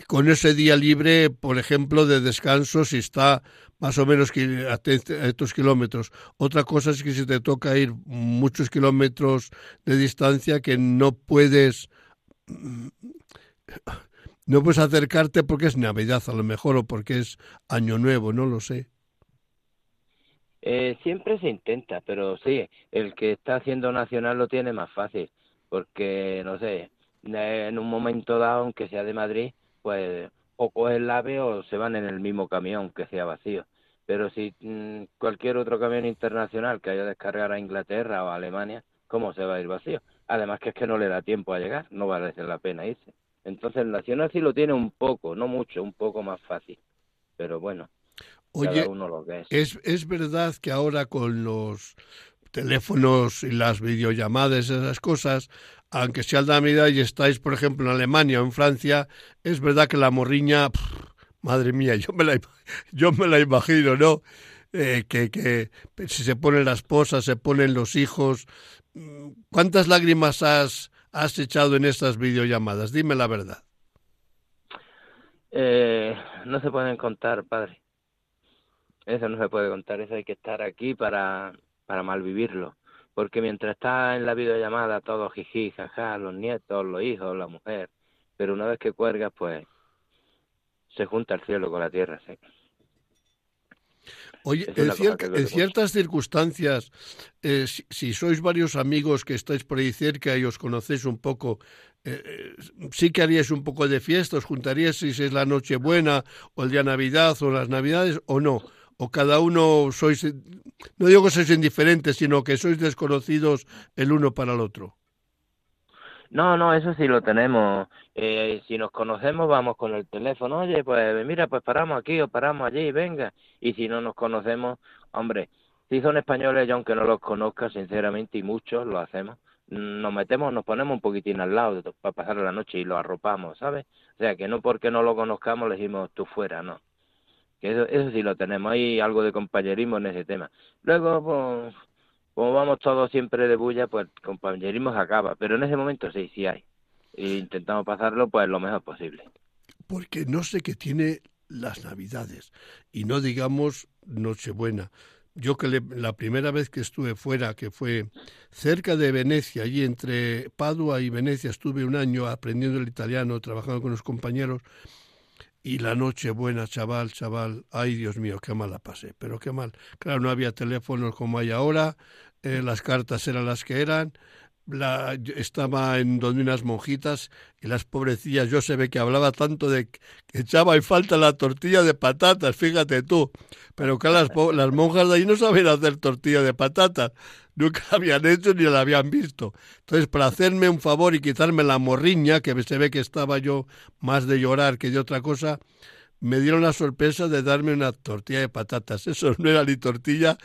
con ese día libre, por ejemplo, de descanso, si está más o menos a estos kilómetros. Otra cosa es que si te toca ir muchos kilómetros de distancia que no puedes no puedes acercarte porque es Navidad a lo mejor o porque es Año Nuevo, no lo sé. Eh, siempre se intenta, pero sí, el que está haciendo nacional lo tiene más fácil, porque, no sé, en un momento dado, aunque sea de Madrid, pues o coge el AVE o se van en el mismo camión, que sea vacío. Pero si mm, cualquier otro camión internacional que haya de descargar a Inglaterra o a Alemania, ¿cómo se va a ir vacío? Además que es que no le da tiempo a llegar, no vale la pena irse. Entonces el Nacional sí lo tiene un poco, no mucho, un poco más fácil. Pero bueno, Oye, uno lo que es. es. Es verdad que ahora con los teléfonos y las videollamadas, esas cosas, aunque sea la Navidad y estáis, por ejemplo, en Alemania o en Francia, es verdad que la morriña, madre mía, yo me la, yo me la imagino, ¿no? Eh, que, que si se ponen las esposas, se ponen los hijos. ¿Cuántas lágrimas has, has echado en estas videollamadas? Dime la verdad. Eh, no se pueden contar, padre. Eso no se puede contar, eso hay que estar aquí para, para malvivirlo. Porque mientras está en la videollamada todo jiji, jaja, los nietos, los hijos, la mujer, pero una vez que cuelgas, pues se junta el cielo con la tierra, sí. Oye, en, en, ciertas circunstancias, eh, si, si, sois varios amigos que estáis por ahí cerca y os conocéis un poco, eh, eh, sí que haríais un poco de fiesta, os juntaríais si es la Nochebuena o el día Navidad o las Navidades o no o cada uno sois, no digo que sois indiferentes, sino que sois desconocidos el uno para el otro. No, no, eso sí lo tenemos. Eh, si nos conocemos, vamos con el teléfono. Oye, pues mira, pues paramos aquí o paramos allí, venga. Y si no nos conocemos, hombre, si son españoles, yo aunque no los conozca, sinceramente, y muchos lo hacemos, nos metemos, nos ponemos un poquitín al lado para pasar la noche y lo arropamos, ¿sabes? O sea, que no porque no lo conozcamos le decimos tú fuera, no eso, eso sí lo tenemos, hay algo de compañerismo en ese tema. Luego, pues, como vamos todos siempre de bulla, pues compañerismo acaba, pero en ese momento sí, sí hay. E intentamos pasarlo pues lo mejor posible. Porque no sé qué tiene las Navidades y no digamos Nochebuena. Yo que la primera vez que estuve fuera, que fue cerca de Venecia, allí entre Padua y Venecia, estuve un año aprendiendo el italiano, trabajando con los compañeros, y la noche buena, chaval, chaval, ay Dios mío, qué mal la pasé, pero qué mal. Claro, no había teléfonos como hay ahora, eh, las cartas eran las que eran, la, estaba en donde unas monjitas y las pobrecillas, yo se ve que hablaba tanto de que echaba en falta la tortilla de patatas, fíjate tú, pero que las, las monjas de ahí no saben hacer tortilla de patatas, nunca habían hecho ni la habían visto. Entonces, para hacerme un favor y quitarme la morriña, que se ve que estaba yo más de llorar que de otra cosa, me dieron la sorpresa de darme una tortilla de patatas. Eso no era ni tortilla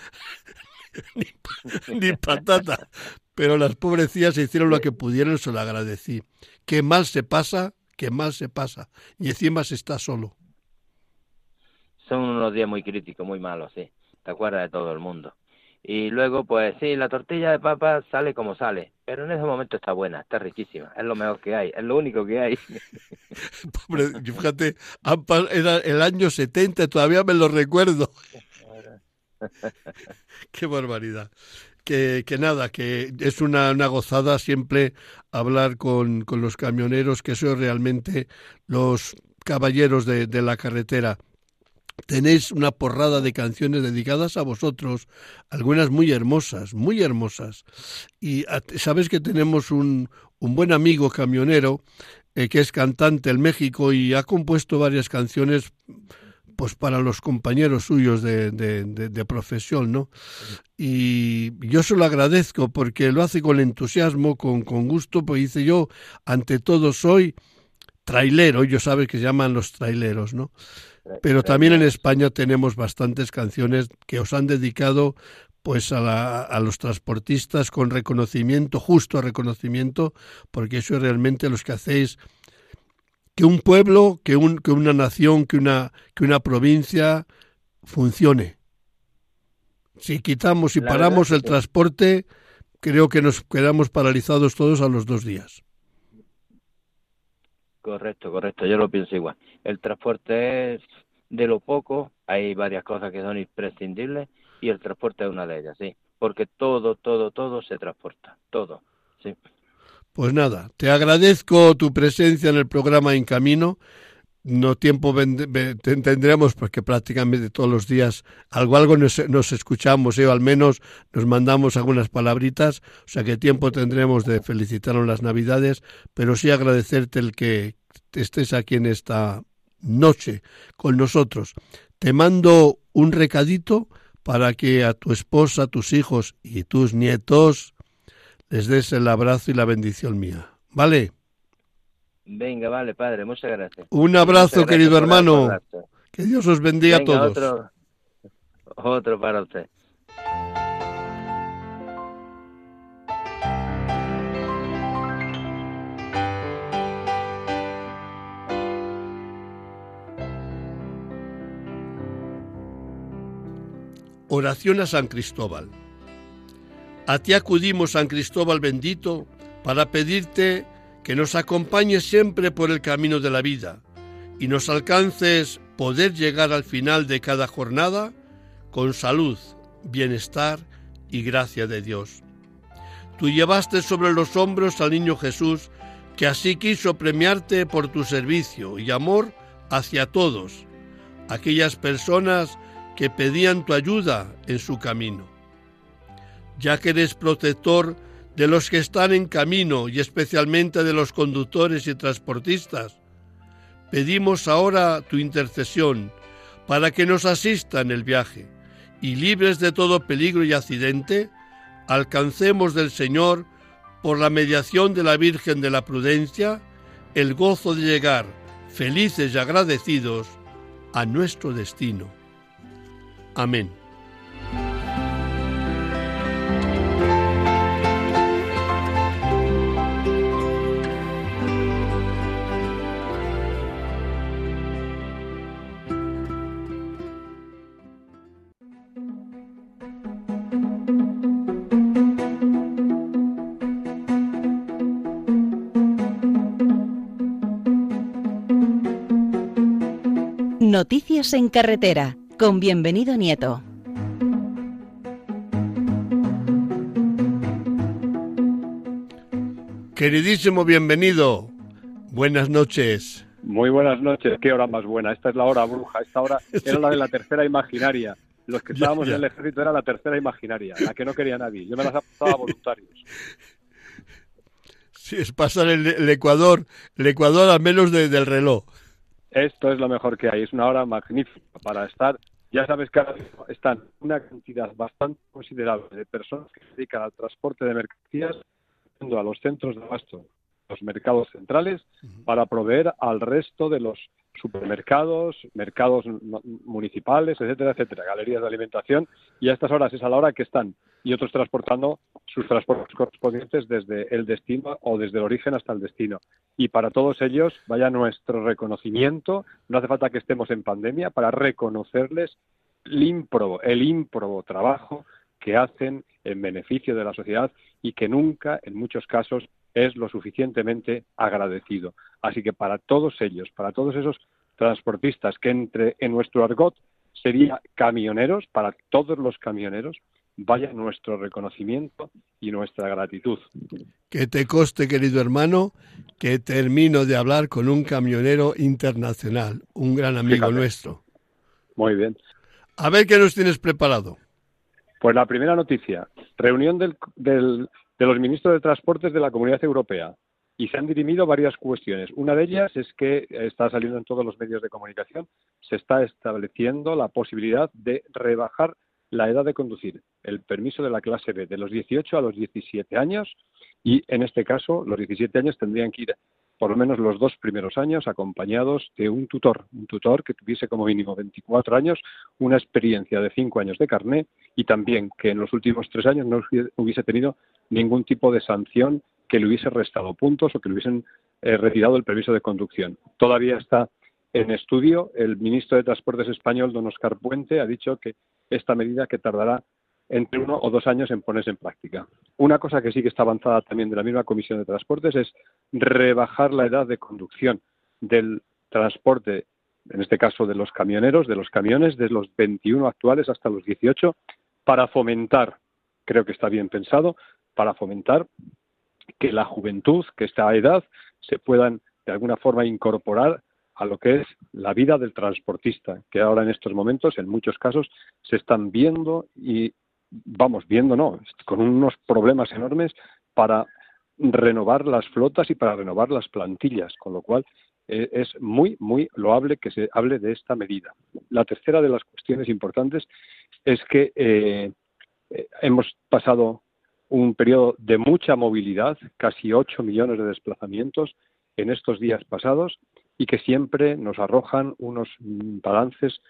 ni, patata. Pero las pobrecillas hicieron lo que pudieron, se lo agradecí. Qué mal se pasa, qué mal se pasa. Y encima se está solo. Son unos días muy críticos, muy malos, sí. Te acuerdas de todo el mundo. Y luego, pues sí, la tortilla de papa sale como sale, pero en ese momento está buena, está riquísima, es lo mejor que hay, es lo único que hay. Pobre, fíjate, era el año 70, todavía me lo recuerdo. Qué barbaridad. Que, que, nada, que es una, una gozada siempre hablar con, con, los camioneros, que son realmente los caballeros de, de la carretera tenéis una porrada de canciones dedicadas a vosotros, algunas muy hermosas, muy hermosas. Y sabes que tenemos un, un buen amigo camionero eh, que es cantante en México y ha compuesto varias canciones pues para los compañeros suyos de, de, de, profesión, ¿no? Y yo se lo agradezco porque lo hace con entusiasmo, con, con gusto, pues dice yo, ante todo soy trailero, ellos saben que se llaman los traileros, ¿no? Pero también en España tenemos bastantes canciones que os han dedicado pues a, la, a, los transportistas con reconocimiento, justo reconocimiento, porque eso es realmente los que hacéis que un pueblo, que, un, que una nación, que una, que una provincia funcione. Si quitamos y paramos el transporte, creo que nos quedamos paralizados todos a los dos días. Correcto, correcto, yo lo pienso igual. El transporte es de lo poco, hay varias cosas que son imprescindibles y el transporte es una de ellas, sí, porque todo, todo, todo se transporta, todo, sí. Pues nada, te agradezco tu presencia en el programa En Camino. No tiempo tendremos porque prácticamente todos los días algo algo nos, nos escuchamos, ¿eh? o al menos nos mandamos algunas palabritas, o sea que tiempo tendremos de felicitarnos las Navidades, pero sí agradecerte el que estés aquí en esta noche con nosotros. Te mando un recadito para que a tu esposa, tus hijos y tus nietos les des el abrazo y la bendición mía. ¿Vale? Venga, vale, padre, muchas gracias. Un abrazo, querido hermano. Que Dios os bendiga a todos. Otro, otro para usted. Oración a San Cristóbal. A ti acudimos, San Cristóbal bendito, para pedirte que nos acompañes siempre por el camino de la vida y nos alcances poder llegar al final de cada jornada con salud, bienestar y gracia de Dios. Tú llevaste sobre los hombros al niño Jesús, que así quiso premiarte por tu servicio y amor hacia todos, aquellas personas que pedían tu ayuda en su camino. Ya que eres protector de los que están en camino y especialmente de los conductores y transportistas, pedimos ahora tu intercesión para que nos asista en el viaje y libres de todo peligro y accidente, alcancemos del Señor, por la mediación de la Virgen de la Prudencia, el gozo de llegar, felices y agradecidos, a nuestro destino. Amén. Noticias en carretera con bienvenido Nieto. Queridísimo bienvenido, buenas noches. Muy buenas noches, qué hora más buena. Esta es la hora bruja, esta hora era la de la tercera imaginaria. Los que estábamos en el ejército era la tercera imaginaria, la que no quería nadie. Yo me las apuntaba a voluntarios. Sí, es pasar el, Ecuador, el Ecuador a menos del reloj. Esto es lo mejor que hay, es una hora magnífica para estar. Ya sabes que están una cantidad bastante considerable de personas que se dedican al transporte de mercancías a los centros de abasto, los mercados centrales, para proveer al resto de los supermercados, mercados municipales, etcétera, etcétera, galerías de alimentación, y a estas horas es a la hora que están, y otros transportando sus transportes correspondientes desde el destino o desde el origen hasta el destino. Y para todos ellos vaya nuestro reconocimiento, no hace falta que estemos en pandemia para reconocerles el ímprobo, el trabajo que hacen en beneficio de la sociedad y que nunca, en muchos casos, es lo suficientemente agradecido. Así que para todos ellos, para todos esos transportistas que entre en nuestro argot sería camioneros, para todos los camioneros, vaya nuestro reconocimiento y nuestra gratitud. Que te coste, querido hermano, que termino de hablar con un camionero internacional, un gran amigo nuestro. Muy bien. A ver qué nos tienes preparado. Pues la primera noticia, reunión del, de los ministros de Transportes de la Comunidad Europea y se han dirimido varias cuestiones. Una de ellas es que está saliendo en todos los medios de comunicación, se está estableciendo la posibilidad de rebajar la edad de conducir, el permiso de la clase B, de los 18 a los 17 años y en este caso los 17 años tendrían que ir por lo menos los dos primeros años acompañados de un tutor, un tutor que tuviese como mínimo 24 años, una experiencia de 5 años de carné y también que en los últimos tres años no hubiese tenido ningún tipo de sanción que le hubiese restado puntos o que le hubiesen eh, retirado el permiso de conducción. Todavía está en estudio. El ministro de Transportes español, don Oscar Puente, ha dicho que esta medida que tardará entre uno o dos años en ponerse en práctica. Una cosa que sí que está avanzada también de la misma Comisión de Transportes es rebajar la edad de conducción del transporte, en este caso de los camioneros, de los camiones, de los 21 actuales hasta los 18, para fomentar, creo que está bien pensado, para fomentar que la juventud, que esta edad, se puedan de alguna forma incorporar a lo que es la vida del transportista, que ahora en estos momentos, en muchos casos, se están viendo y, vamos, viendo no, con unos problemas enormes para renovar las flotas y para renovar las plantillas, con lo cual eh, es muy, muy loable que se hable de esta medida. La tercera de las cuestiones importantes es que eh, eh, hemos pasado un periodo de mucha movilidad, casi 8 millones de desplazamientos en estos días pasados, y que siempre nos arrojan unos balances,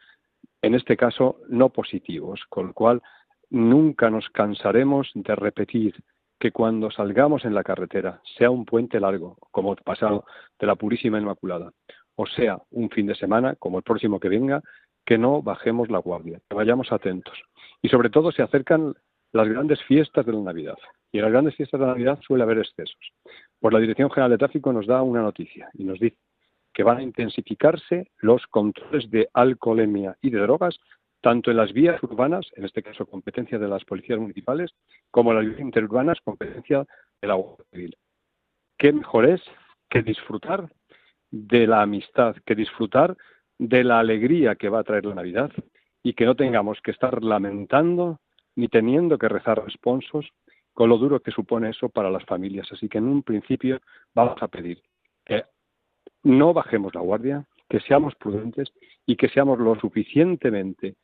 en este caso, no positivos, con lo cual nunca nos cansaremos de repetir que cuando salgamos en la carretera, sea un puente largo, como el pasado de la Purísima Inmaculada, o sea un fin de semana, como el próximo que venga, que no bajemos la guardia, que vayamos atentos. Y sobre todo se acercan las grandes fiestas de la Navidad. Y en las grandes fiestas de la Navidad suele haber excesos. Pues la Dirección General de Tráfico nos da una noticia y nos dice que van a intensificarse los controles de alcoholemia y de drogas tanto en las vías urbanas, en este caso competencia de las policías municipales, como en las vías interurbanas, competencia de la Guardia Civil. ¿Qué mejor es que disfrutar de la amistad, que disfrutar de la alegría que va a traer la Navidad y que no tengamos que estar lamentando ni teniendo que rezar responsos con lo duro que supone eso para las familias. Así que en un principio vamos a pedir que no bajemos la guardia, que seamos prudentes y que seamos lo suficientemente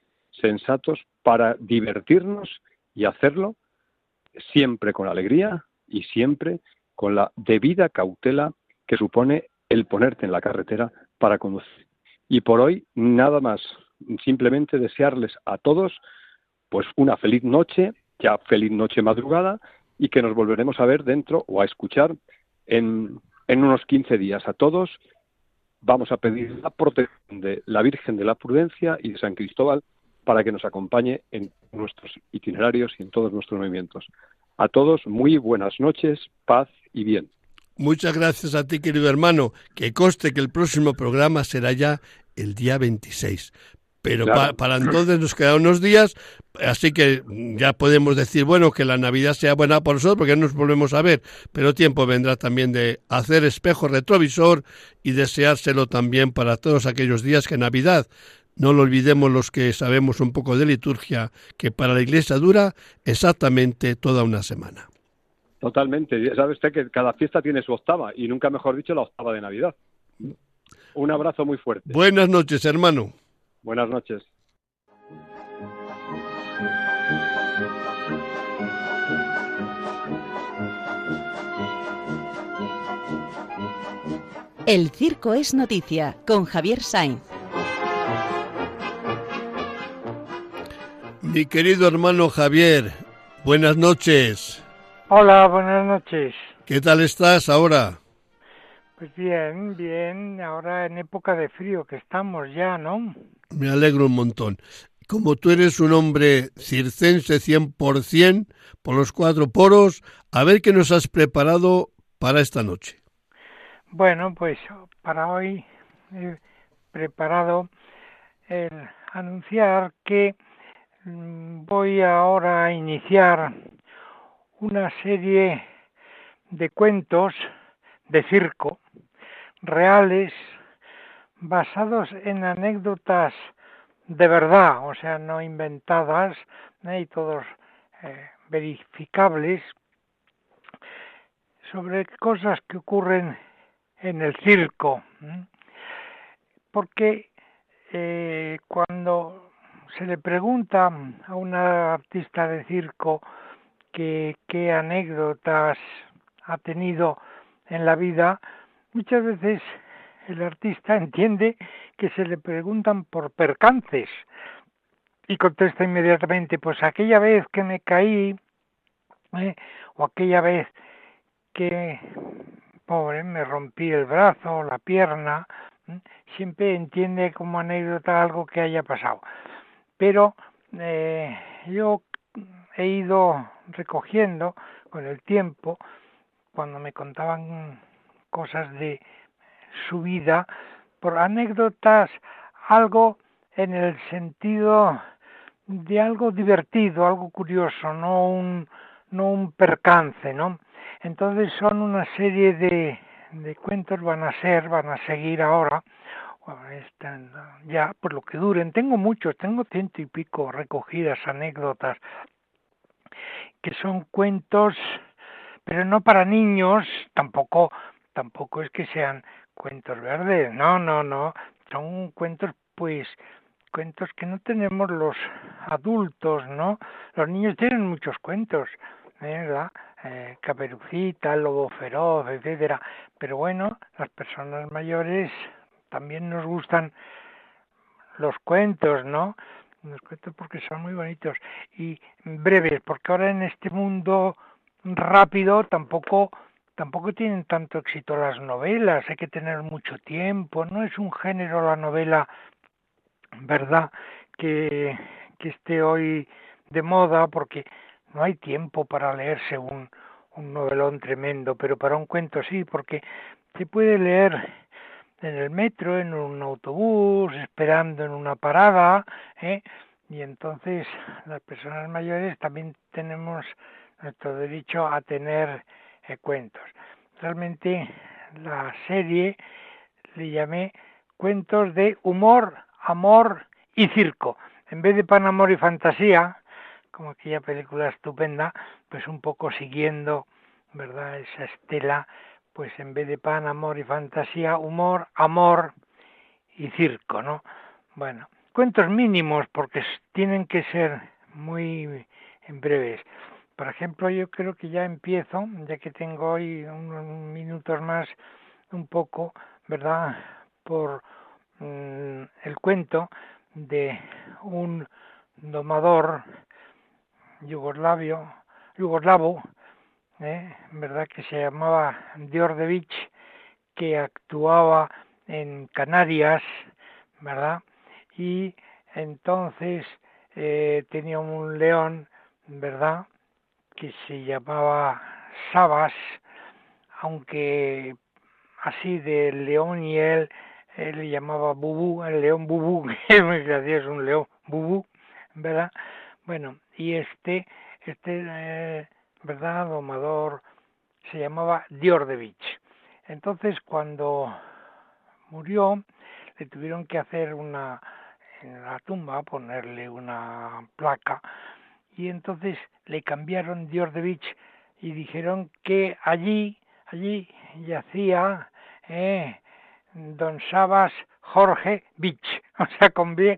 sensatos para divertirnos y hacerlo siempre con alegría y siempre con la debida cautela que supone el ponerte en la carretera para conducir. Y por hoy nada más, simplemente desearles a todos pues una feliz noche, ya feliz noche madrugada y que nos volveremos a ver dentro o a escuchar en, en unos 15 días a todos. Vamos a pedir la protección de la Virgen de la Prudencia y de San Cristóbal para que nos acompañe en nuestros itinerarios y en todos nuestros movimientos. A todos, muy buenas noches, paz y bien. Muchas gracias a ti, querido hermano. Que coste que el próximo programa será ya el día 26. Pero para entonces nos quedan unos días, así que ya podemos decir, bueno, que la Navidad sea buena por nosotros, porque no nos volvemos a ver, pero tiempo vendrá también de hacer espejo retrovisor y deseárselo también para todos aquellos días que Navidad no lo olvidemos los que sabemos un poco de liturgia, que para la Iglesia dura exactamente toda una semana. Totalmente. Ya sabe usted que cada fiesta tiene su octava y nunca mejor dicho la octava de Navidad. Un abrazo muy fuerte. Buenas noches, hermano. Buenas noches. El circo es noticia con Javier Sainz. Mi querido hermano Javier, buenas noches. Hola, buenas noches. ¿Qué tal estás ahora? Pues bien, bien, ahora en época de frío que estamos ya, ¿no? Me alegro un montón. Como tú eres un hombre circense 100% por los cuatro poros, a ver qué nos has preparado para esta noche. Bueno, pues para hoy he preparado el anunciar que voy ahora a iniciar una serie de cuentos de circo reales basados en anécdotas de verdad, o sea, no inventadas ¿eh? y todos eh, verificables sobre cosas que ocurren en el circo. Porque eh, cuando se le pregunta a una artista de circo que qué anécdotas ha tenido en la vida, muchas veces el artista entiende que se le preguntan por percances y contesta inmediatamente, pues aquella vez que me caí ¿eh? o aquella vez que, pobre, me rompí el brazo, la pierna, siempre entiende como anécdota algo que haya pasado pero eh, yo he ido recogiendo con el tiempo, cuando me contaban cosas de su vida, por anécdotas, algo en el sentido de algo divertido, algo curioso, no un, no un percance, ¿no? Entonces son una serie de, de cuentos, van a ser, van a seguir ahora, están ya por lo que duren. Tengo muchos, tengo ciento y pico recogidas anécdotas que son cuentos, pero no para niños, tampoco, tampoco es que sean cuentos verdes, no, no, no, son cuentos pues cuentos que no tenemos los adultos, ¿no? Los niños tienen muchos cuentos, ¿verdad? Eh, Caperucita, Lobo Feroz, etcétera. Pero bueno, las personas mayores también nos gustan los cuentos, ¿no? Los cuentos porque son muy bonitos y breves, porque ahora en este mundo rápido tampoco tampoco tienen tanto éxito las novelas, hay que tener mucho tiempo, no es un género la novela verdad que, que esté hoy de moda porque no hay tiempo para leerse un, un novelón tremendo, pero para un cuento sí, porque se puede leer en el metro, en un autobús, esperando en una parada, ¿eh? y entonces las personas mayores también tenemos nuestro derecho a tener eh, cuentos. Realmente la serie le llamé cuentos de humor amor y circo. En vez de pan, amor y fantasía, como aquella película estupenda, pues un poco siguiendo, ¿verdad? Esa estela, pues en vez de pan, amor y fantasía, humor, amor y circo, ¿no? Bueno, cuentos mínimos porque tienen que ser muy breves. Por ejemplo, yo creo que ya empiezo, ya que tengo hoy unos minutos más, un poco, ¿verdad? Por Mm, el cuento de un domador yugoslavio, yugoslavo, ¿eh? verdad que se llamaba Diordevich, que actuaba en Canarias, verdad, y entonces eh, tenía un león, verdad, que se llamaba Sabas, aunque así de león y él él le llamaba Bubú, el león Bubú, que es un león Bubú, ¿verdad? Bueno, y este, este, eh, ¿verdad? Domador se llamaba Diordevich. Entonces, cuando murió, le tuvieron que hacer una, en la tumba, ponerle una placa, y entonces le cambiaron Diordevich y dijeron que allí, allí yacía, eh, Don Sabas Jorge Beach. O sea,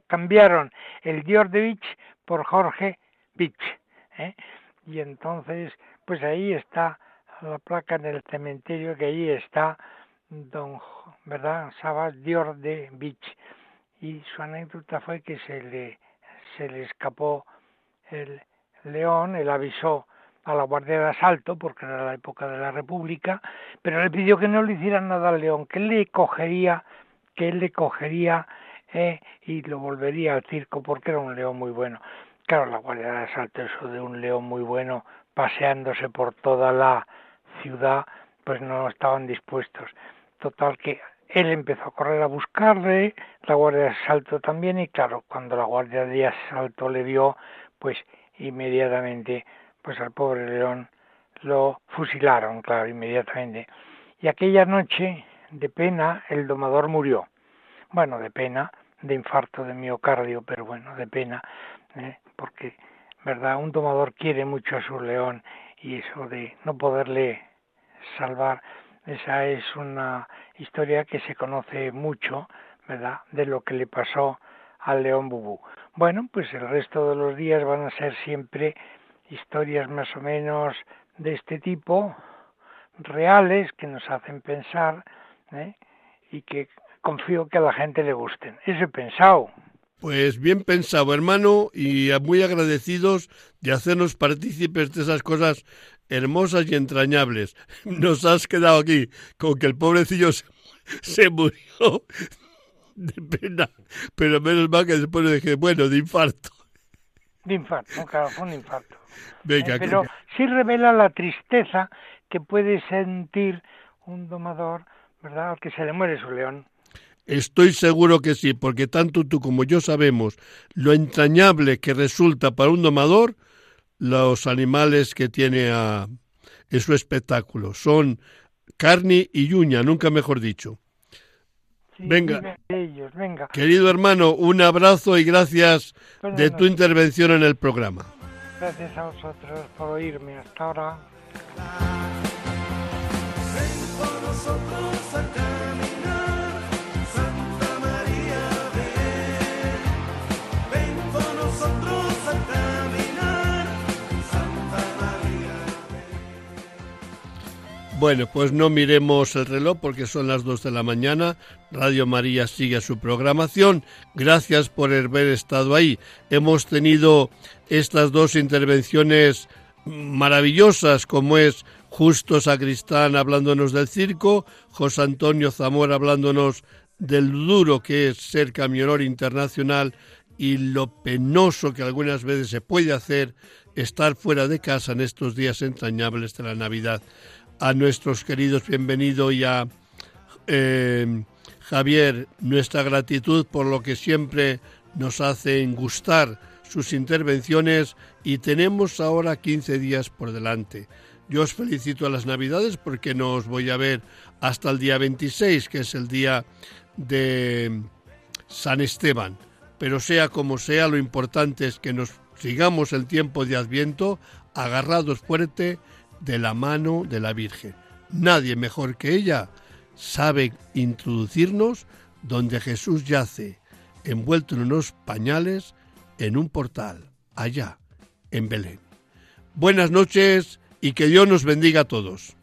cambiaron el Dior de Beach por Jorge Beach. ¿eh? Y entonces, pues ahí está la placa en el cementerio, que ahí está Don, ¿verdad? Sabas Dior de Beach. Y su anécdota fue que se le, se le escapó el león, él avisó a la Guardia de Asalto, porque era la época de la República, pero le pidió que no le hicieran nada al león, que él le cogería, que él le cogería eh, y lo volvería al circo, porque era un león muy bueno. Claro, la Guardia de Asalto, eso de un león muy bueno paseándose por toda la ciudad, pues no estaban dispuestos. Total que él empezó a correr a buscarle, la Guardia de Asalto también, y claro, cuando la Guardia de Asalto le vio, pues inmediatamente pues al pobre león lo fusilaron, claro, inmediatamente. Y aquella noche, de pena, el domador murió. Bueno, de pena, de infarto de miocardio, pero bueno, de pena, ¿eh? porque, ¿verdad? Un domador quiere mucho a su león y eso de no poderle salvar, esa es una historia que se conoce mucho, ¿verdad? De lo que le pasó al león Bubú. Bueno, pues el resto de los días van a ser siempre historias más o menos de este tipo, reales, que nos hacen pensar ¿eh? y que confío que a la gente le gusten. Eso he pensado. Pues bien pensado, hermano, y muy agradecidos de hacernos partícipes de esas cosas hermosas y entrañables. Nos has quedado aquí con que el pobrecillo se, murió de pena, pero menos mal que después le dije, bueno, de infarto. De infarto, claro, fue un infarto. Eh, pero sí revela la tristeza que puede sentir un domador, ¿verdad? Al que se le muere su león. Estoy seguro que sí, porque tanto tú como yo sabemos lo entrañable que resulta para un domador los animales que tiene a, en su espectáculo. Son carne y uña, nunca mejor dicho. Sí, Venga. ellos, venga. Querido hermano, un abrazo y gracias Buenas de tu noches. intervención en el programa. Gracias a vosotros por oírme. Hasta ahora. Bueno, pues no miremos el reloj porque son las 2 de la mañana. Radio María sigue su programación. Gracias por haber estado ahí. Hemos tenido estas dos intervenciones maravillosas como es Justo Sacristán hablándonos del circo, José Antonio Zamora hablándonos del duro que es ser camionero internacional y lo penoso que algunas veces se puede hacer estar fuera de casa en estos días entrañables de la Navidad. A nuestros queridos bienvenido y a eh, Javier nuestra gratitud por lo que siempre nos hacen gustar sus intervenciones y tenemos ahora 15 días por delante. Yo os felicito a las Navidades porque no os voy a ver hasta el día 26, que es el día de San Esteban. Pero sea como sea, lo importante es que nos sigamos el tiempo de Adviento agarrados fuerte de la mano de la Virgen. Nadie mejor que ella sabe introducirnos donde Jesús yace, envuelto en unos pañales, en un portal, allá, en Belén. Buenas noches y que Dios nos bendiga a todos.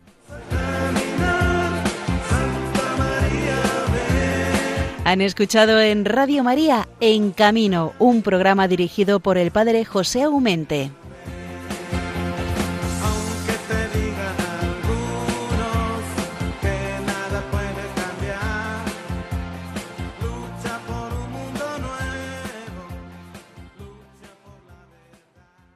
Han escuchado en Radio María En Camino, un programa dirigido por el padre José Aumente.